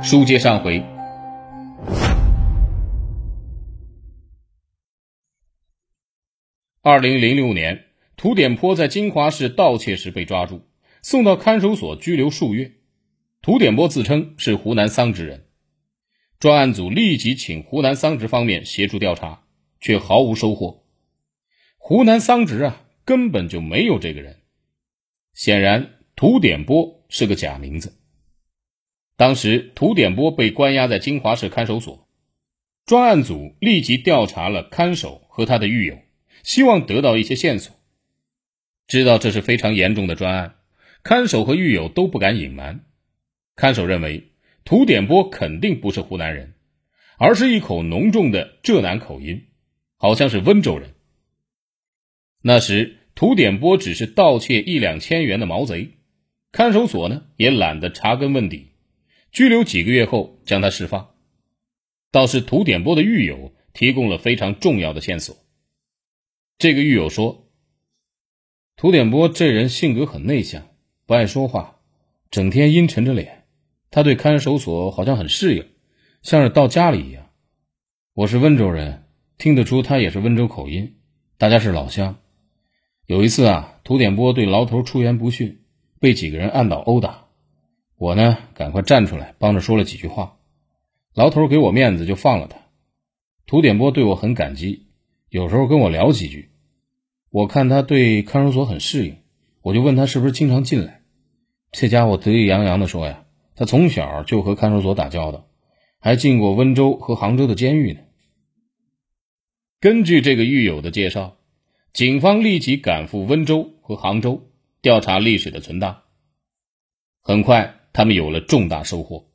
书接上回，二零零六年，涂点坡在金华市盗窃时被抓住，送到看守所拘留数月。涂点坡自称是湖南桑植人，专案组立即请湖南桑植方面协助调查，却毫无收获。湖南桑植啊，根本就没有这个人。显然，涂点波是个假名字。当时，涂点波被关押在金华市看守所，专案组立即调查了看守和他的狱友，希望得到一些线索。知道这是非常严重的专案，看守和狱友都不敢隐瞒。看守认为，涂点波肯定不是湖南人，而是一口浓重的浙南口音，好像是温州人。那时，涂点波只是盗窃一两千元的毛贼，看守所呢也懒得查根问底。拘留几个月后，将他释放。倒是涂点波的狱友提供了非常重要的线索。这个狱友说：“涂点波这人性格很内向，不爱说话，整天阴沉着脸。他对看守所好像很适应，像是到家里一样。我是温州人，听得出他也是温州口音。大家是老乡。有一次啊，涂点波对牢头出言不逊，被几个人按倒殴打。”我呢，赶快站出来帮着说了几句话，牢头给我面子就放了他。涂点波对我很感激，有时候跟我聊几句。我看他对看守所很适应，我就问他是不是经常进来。这家伙得意洋洋地说呀，他从小就和看守所打交道，还进过温州和杭州的监狱呢。根据这个狱友的介绍，警方立即赶赴温州和杭州调查历史的存档。很快。他们有了重大收获。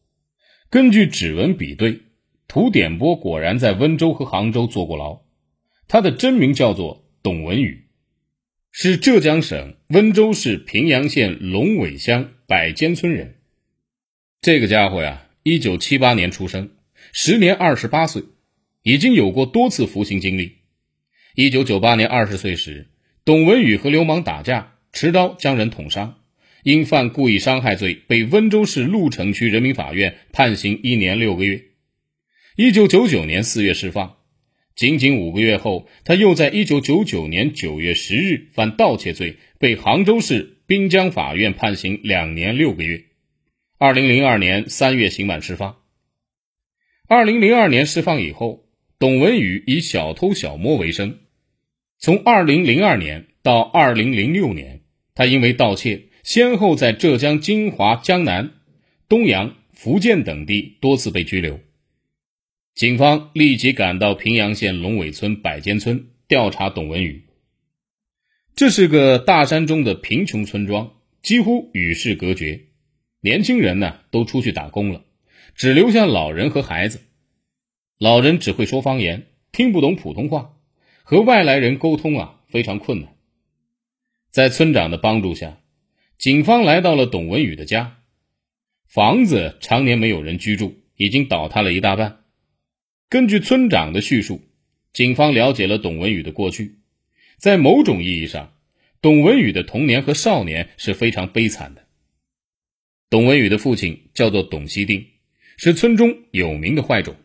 根据指纹比对，涂点波果然在温州和杭州坐过牢。他的真名叫做董文宇，是浙江省温州市平阳县龙尾乡百间村人。这个家伙呀，一九七八年出生，时年二十八岁，已经有过多次服刑经历。一九九八年二十岁时，董文宇和流氓打架，持刀将人捅伤。因犯故意伤害罪，被温州市鹿城区人民法院判刑一年六个月。一九九九年四月释放，仅仅五个月后，他又在一九九九年九月十日犯盗窃罪，被杭州市滨江法院判刑两年六个月。二零零二年三月刑满释放。二零零二年释放以后，董文宇以小偷小摸为生。从二零零二年到二零零六年，他因为盗窃。先后在浙江金华、江南、东阳、福建等地多次被拘留，警方立即赶到平阳县龙尾村百间村调查董文宇。这是个大山中的贫穷村庄，几乎与世隔绝，年轻人呢都出去打工了，只留下老人和孩子。老人只会说方言，听不懂普通话，和外来人沟通啊非常困难。在村长的帮助下。警方来到了董文宇的家，房子常年没有人居住，已经倒塌了一大半。根据村长的叙述，警方了解了董文宇的过去，在某种意义上，董文宇的童年和少年是非常悲惨的。董文宇的父亲叫做董希定，是村中有名的坏种。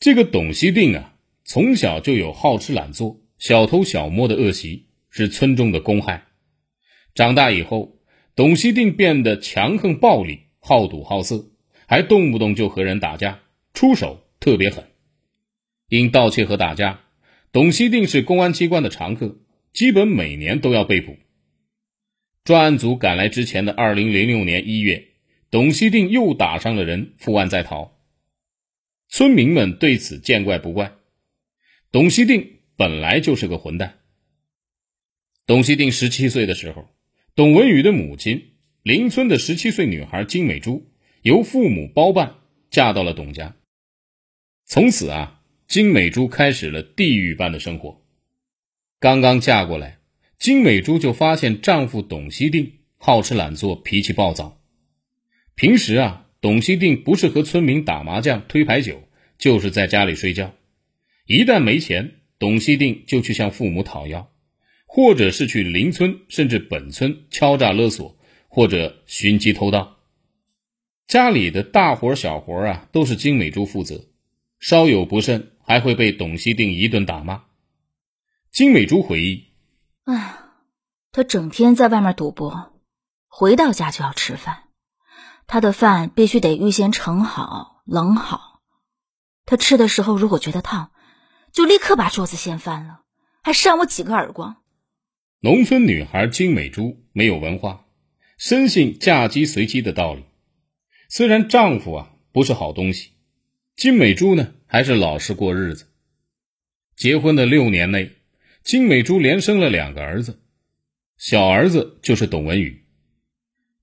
这个董希定啊，从小就有好吃懒做、小偷小摸的恶习，是村中的公害。长大以后，董希定变得强横暴力、好赌好色，还动不动就和人打架，出手特别狠。因盗窃和打架，董希定是公安机关的常客，基本每年都要被捕。专案组赶来之前的二零零六年一月，董希定又打伤了人，负案在逃。村民们对此见怪不怪。董希定本来就是个混蛋。董希定十七岁的时候。董文宇的母亲，邻村的十七岁女孩金美珠，由父母包办嫁到了董家。从此啊，金美珠开始了地狱般的生活。刚刚嫁过来，金美珠就发现丈夫董希定好吃懒做，脾气暴躁。平时啊，董希定不是和村民打麻将、推牌九，就是在家里睡觉。一旦没钱，董希定就去向父母讨要。或者是去邻村甚至本村敲诈勒索，或者寻机偷盗。家里的大活小活啊，都是金美珠负责，稍有不慎还会被董希定一顿打骂。金美珠回忆：“哎，他整天在外面赌博，回到家就要吃饭，他的饭必须得预先盛好、冷好。他吃的时候如果觉得烫，就立刻把桌子掀翻了，还扇我几个耳光。”农村女孩金美珠没有文化，深信嫁鸡随鸡的道理。虽然丈夫啊不是好东西，金美珠呢还是老实过日子。结婚的六年内，金美珠连生了两个儿子，小儿子就是董文宇。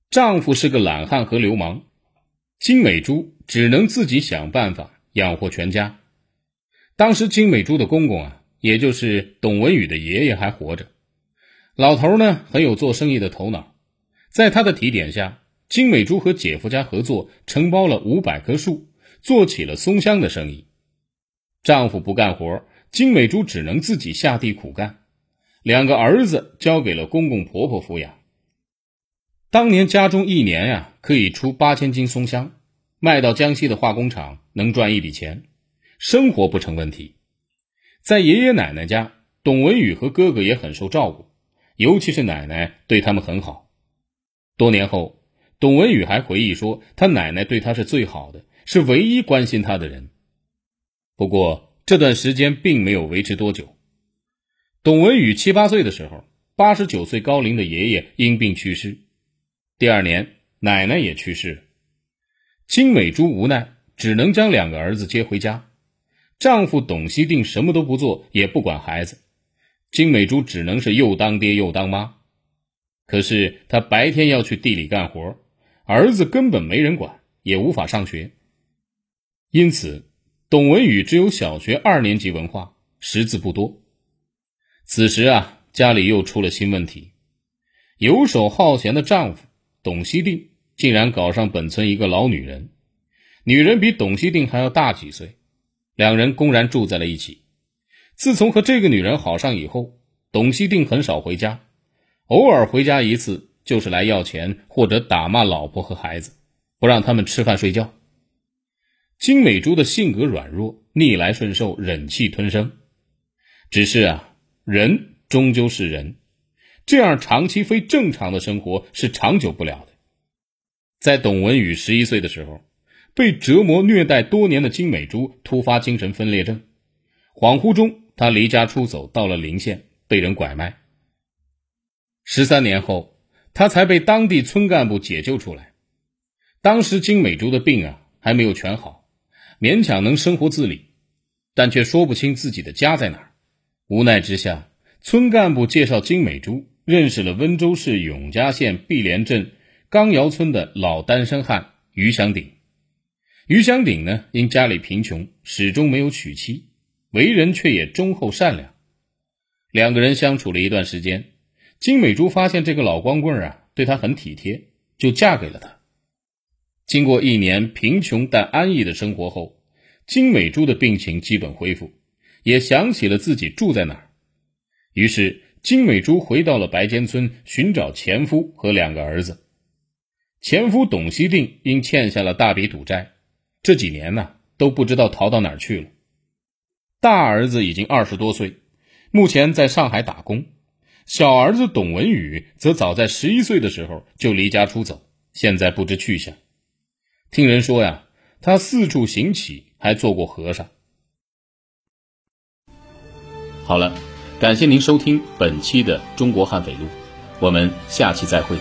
丈夫是个懒汉和流氓，金美珠只能自己想办法养活全家。当时金美珠的公公啊，也就是董文宇的爷爷还活着，老头呢很有做生意的头脑，在他的提点下。金美珠和姐夫家合作承包了五百棵树，做起了松香的生意。丈夫不干活，金美珠只能自己下地苦干。两个儿子交给了公公婆婆抚养。当年家中一年呀可以出八千斤松香，卖到江西的化工厂能赚一笔钱，生活不成问题。在爷爷奶奶家，董文宇和哥哥也很受照顾，尤其是奶奶对他们很好。多年后。董文宇还回忆说，他奶奶对他是最好的，是唯一关心他的人。不过这段时间并没有维持多久。董文宇七八岁的时候，八十九岁高龄的爷爷因病去世，第二年奶奶也去世了。金美珠无奈，只能将两个儿子接回家。丈夫董希定什么都不做，也不管孩子，金美珠只能是又当爹又当妈。可是她白天要去地里干活。儿子根本没人管，也无法上学，因此董文宇只有小学二年级文化，识字不多。此时啊，家里又出了新问题，游手好闲的丈夫董希定竟然搞上本村一个老女人，女人比董希定还要大几岁，两人公然住在了一起。自从和这个女人好上以后，董希定很少回家，偶尔回家一次。就是来要钱或者打骂老婆和孩子，不让他们吃饭睡觉。金美珠的性格软弱，逆来顺受，忍气吞声。只是啊，人终究是人，这样长期非正常的生活是长久不了的。在董文宇十一岁的时候，被折磨虐待多年的金美珠突发精神分裂症，恍惚中他离家出走，到了临县，被人拐卖。十三年后。他才被当地村干部解救出来。当时金美珠的病啊还没有全好，勉强能生活自理，但却说不清自己的家在哪儿。无奈之下，村干部介绍金美珠认识了温州市永嘉县碧莲镇钢窑村的老单身汉于祥鼎。于祥鼎呢，因家里贫穷，始终没有娶妻，为人却也忠厚善良。两个人相处了一段时间。金美珠发现这个老光棍啊，对她很体贴，就嫁给了他。经过一年贫穷但安逸的生活后，金美珠的病情基本恢复，也想起了自己住在哪儿。于是，金美珠回到了白尖村寻找前夫和两个儿子。前夫董希定因欠下了大笔赌债，这几年呢都不知道逃到哪儿去了。大儿子已经二十多岁，目前在上海打工。小儿子董文宇则早在十一岁的时候就离家出走，现在不知去向。听人说呀，他四处行乞，还做过和尚。好了，感谢您收听本期的《中国悍匪录》，我们下期再会。